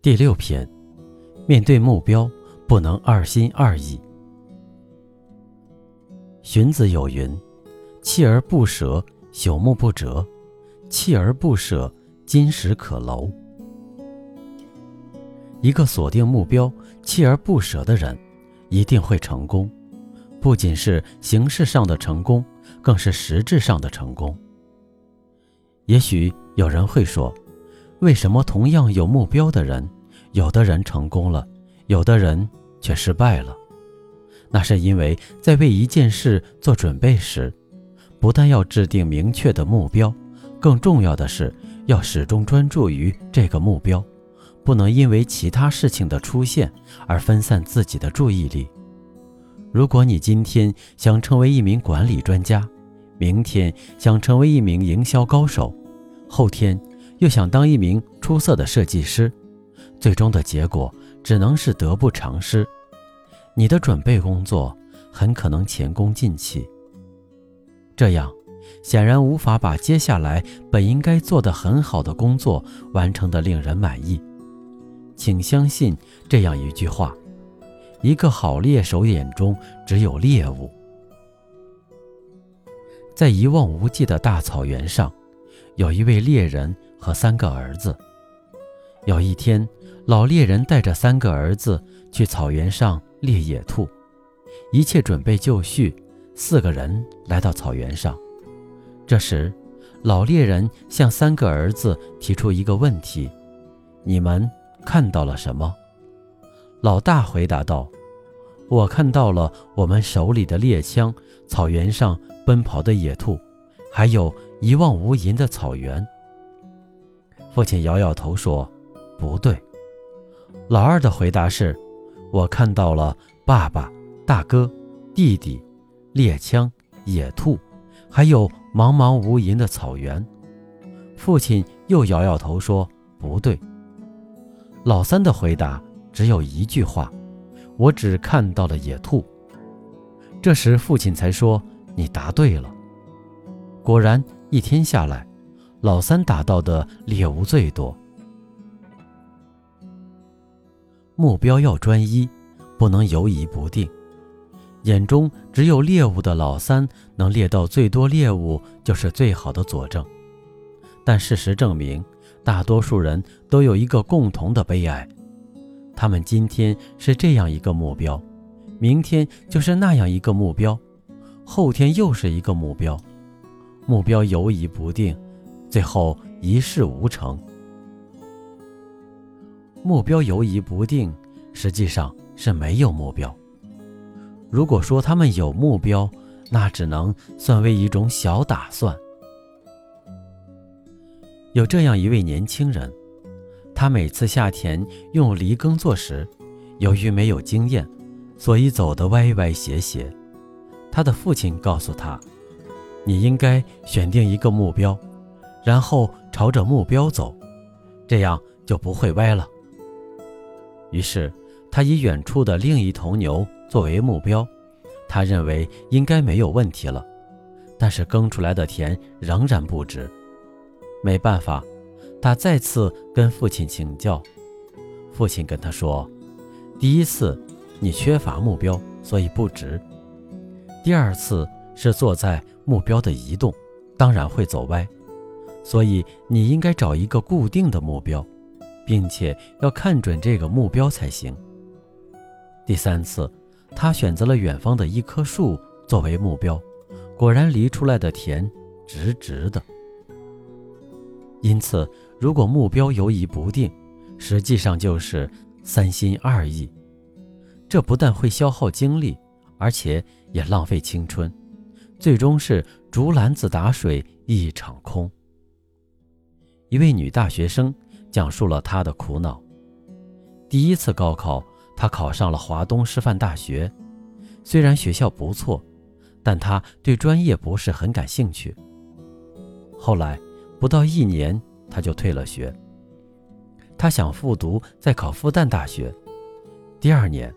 第六篇，面对目标不能二心二意。荀子有云：“锲而不舍，朽木不折；锲而不舍，金石可镂。”一个锁定目标、锲而不舍的人，一定会成功。不仅是形式上的成功，更是实质上的成功。也许有人会说。为什么同样有目标的人，有的人成功了，有的人却失败了？那是因为在为一件事做准备时，不但要制定明确的目标，更重要的是要始终专注于这个目标，不能因为其他事情的出现而分散自己的注意力。如果你今天想成为一名管理专家，明天想成为一名营销高手，后天，又想当一名出色的设计师，最终的结果只能是得不偿失。你的准备工作很可能前功尽弃，这样显然无法把接下来本应该做得很好的工作完成的令人满意。请相信这样一句话：一个好猎手眼中只有猎物。在一望无际的大草原上，有一位猎人。和三个儿子。有一天，老猎人带着三个儿子去草原上猎野兔，一切准备就绪，四个人来到草原上。这时，老猎人向三个儿子提出一个问题：“你们看到了什么？”老大回答道：“我看到了我们手里的猎枪，草原上奔跑的野兔，还有一望无垠的草原。”父亲摇摇头说：“不对。”老二的回答是：“我看到了爸爸、大哥、弟弟、猎枪、野兔，还有茫茫无垠的草原。”父亲又摇摇头说：“不对。”老三的回答只有一句话：“我只看到了野兔。”这时父亲才说：“你答对了。”果然，一天下来。老三打到的猎物最多。目标要专一，不能犹疑不定。眼中只有猎物的老三，能猎到最多猎物，就是最好的佐证。但事实证明，大多数人都有一个共同的悲哀：他们今天是这样一个目标，明天就是那样一个目标，后天又是一个目标，目标犹疑不定。最后一事无成，目标游移不定，实际上是没有目标。如果说他们有目标，那只能算为一种小打算。有这样一位年轻人，他每次下田用犁耕作时，由于没有经验，所以走得歪歪斜斜。他的父亲告诉他：“你应该选定一个目标。”然后朝着目标走，这样就不会歪了。于是他以远处的另一头牛作为目标，他认为应该没有问题了。但是耕出来的田仍然不直，没办法，他再次跟父亲请教。父亲跟他说：“第一次你缺乏目标，所以不直；第二次是坐在目标的移动，当然会走歪。”所以你应该找一个固定的目标，并且要看准这个目标才行。第三次，他选择了远方的一棵树作为目标，果然犁出来的田直直的。因此，如果目标游移不定，实际上就是三心二意，这不但会消耗精力，而且也浪费青春，最终是竹篮子打水一场空。一位女大学生讲述了她的苦恼。第一次高考，她考上了华东师范大学，虽然学校不错，但她对专业不是很感兴趣。后来不到一年，她就退了学。她想复读，再考复旦大学。第二年，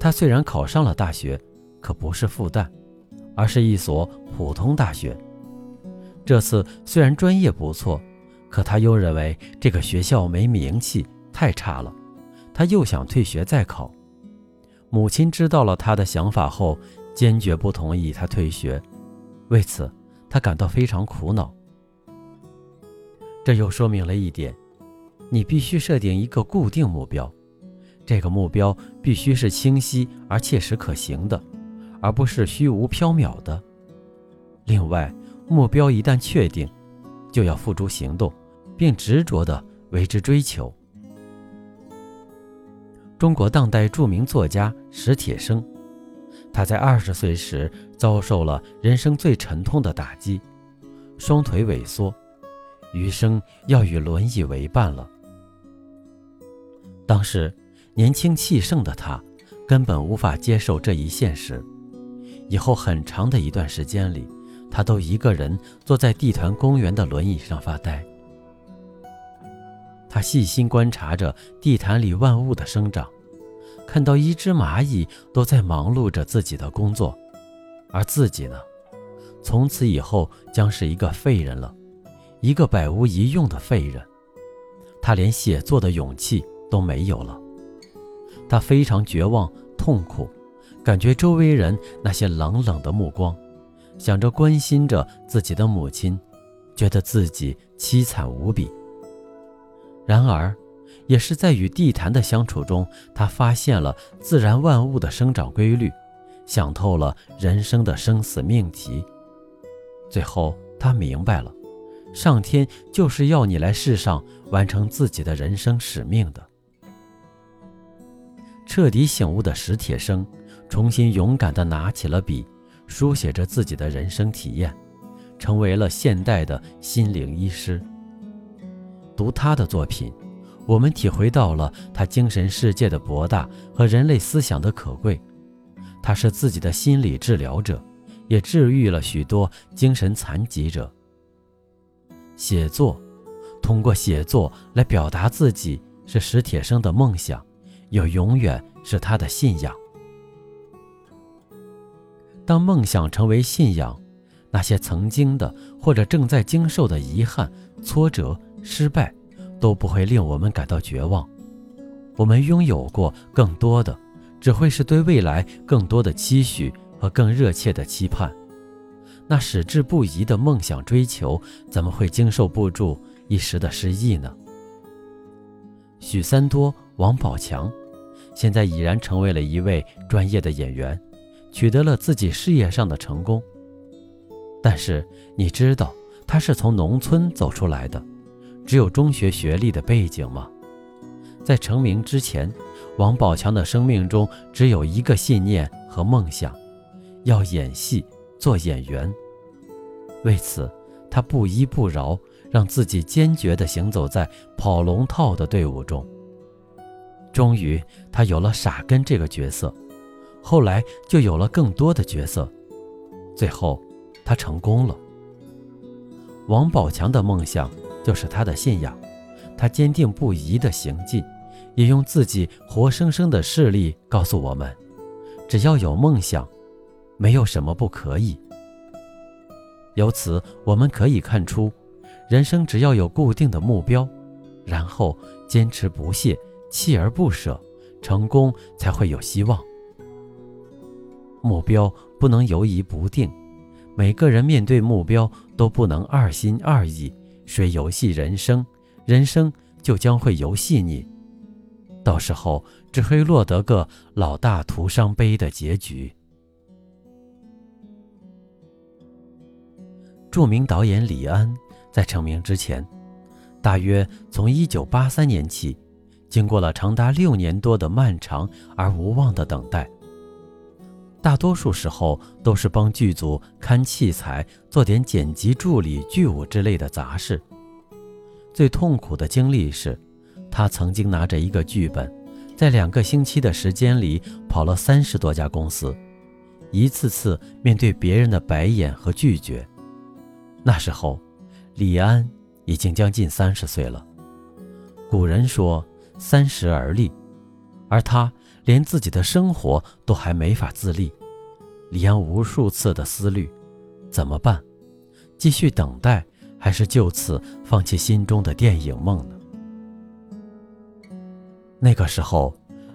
她虽然考上了大学，可不是复旦，而是一所普通大学。这次虽然专业不错，可他又认为这个学校没名气，太差了。他又想退学再考。母亲知道了他的想法后，坚决不同意他退学。为此，他感到非常苦恼。这又说明了一点：你必须设定一个固定目标，这个目标必须是清晰而切实可行的，而不是虚无缥缈的。另外，目标一旦确定，就要付诸行动，并执着地为之追求。中国当代著名作家史铁生，他在二十岁时遭受了人生最沉痛的打击，双腿萎缩，余生要与轮椅为伴了。当时年轻气盛的他，根本无法接受这一现实，以后很长的一段时间里。他都一个人坐在地坛公园的轮椅上发呆。他细心观察着地坛里万物的生长，看到一只蚂蚁都在忙碌着自己的工作，而自己呢，从此以后将是一个废人了，一个百无一用的废人。他连写作的勇气都没有了。他非常绝望、痛苦，感觉周围人那些冷冷的目光。想着关心着自己的母亲，觉得自己凄惨无比。然而，也是在与地坛的相处中，他发现了自然万物的生长规律，想透了人生的生死命题。最后，他明白了，上天就是要你来世上完成自己的人生使命的。彻底醒悟的史铁生，重新勇敢地拿起了笔。书写着自己的人生体验，成为了现代的心灵医师。读他的作品，我们体会到了他精神世界的博大和人类思想的可贵。他是自己的心理治疗者，也治愈了许多精神残疾者。写作，通过写作来表达自己，是史铁生的梦想，也永远是他的信仰。当梦想成为信仰，那些曾经的或者正在经受的遗憾、挫折、失败，都不会令我们感到绝望。我们拥有过更多的，只会是对未来更多的期许和更热切的期盼。那矢志不移的梦想追求，怎么会经受不住一时的失意呢？许三多、王宝强，现在已然成为了一位专业的演员。取得了自己事业上的成功，但是你知道他是从农村走出来的，只有中学学历的背景吗？在成名之前，王宝强的生命中只有一个信念和梦想，要演戏做演员。为此，他不依不饶，让自己坚决地行走在跑龙套的队伍中。终于，他有了傻根这个角色。后来就有了更多的角色，最后，他成功了。王宝强的梦想就是他的信仰，他坚定不移地行进，也用自己活生生的事例告诉我们：只要有梦想，没有什么不可以。由此，我们可以看出，人生只要有固定的目标，然后坚持不懈、锲而不舍，成功才会有希望。目标不能犹疑不定，每个人面对目标都不能二心二意，谁游戏人生，人生就将会游戏你，到时候只会落得个老大徒伤悲的结局。著名导演李安在成名之前，大约从1983年起，经过了长达六年多的漫长而无望的等待。大多数时候都是帮剧组看器材、做点剪辑助理、剧务之类的杂事。最痛苦的经历是，他曾经拿着一个剧本，在两个星期的时间里跑了三十多家公司，一次次面对别人的白眼和拒绝。那时候，李安已经将近三十岁了。古人说“三十而立”，而他连自己的生活都还没法自立。李安无数次的思虑，怎么办？继续等待，还是就此放弃心中的电影梦呢？那个时候，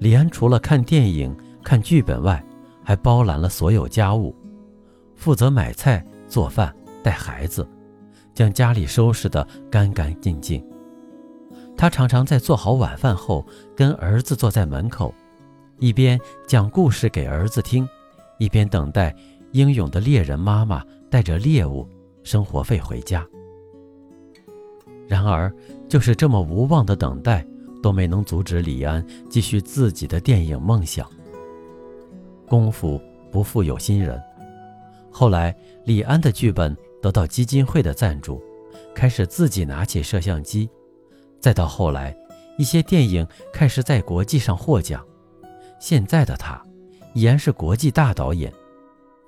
李安除了看电影、看剧本外，还包揽了所有家务，负责买菜、做饭、带孩子，将家里收拾得干干净净。他常常在做好晚饭后，跟儿子坐在门口，一边讲故事给儿子听。一边等待英勇的猎人妈妈带着猎物、生活费回家。然而，就是这么无望的等待，都没能阻止李安继续自己的电影梦想。功夫不负有心人，后来李安的剧本得到基金会的赞助，开始自己拿起摄像机。再到后来，一些电影开始在国际上获奖。现在的他。已然是国际大导演，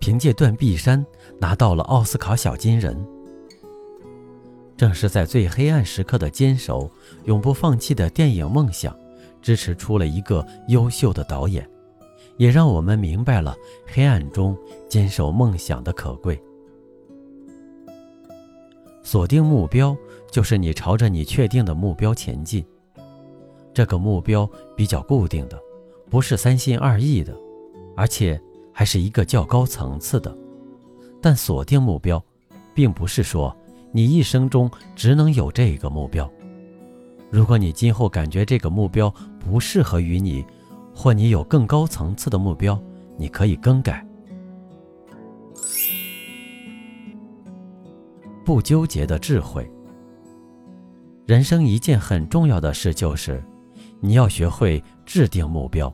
凭借《断臂山》拿到了奥斯卡小金人。正是在最黑暗时刻的坚守，永不放弃的电影梦想，支持出了一个优秀的导演，也让我们明白了黑暗中坚守梦想的可贵。锁定目标，就是你朝着你确定的目标前进。这个目标比较固定的，不是三心二意的。而且还是一个较高层次的，但锁定目标，并不是说你一生中只能有这个目标。如果你今后感觉这个目标不适合于你，或你有更高层次的目标，你可以更改。不纠结的智慧。人生一件很重要的事就是，你要学会制定目标。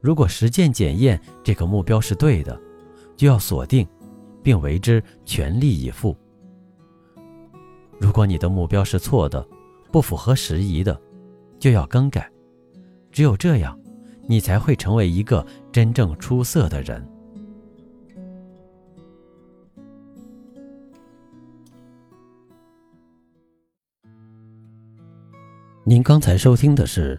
如果实践检验这个目标是对的，就要锁定，并为之全力以赴。如果你的目标是错的，不符合时宜的，就要更改。只有这样，你才会成为一个真正出色的人。您刚才收听的是，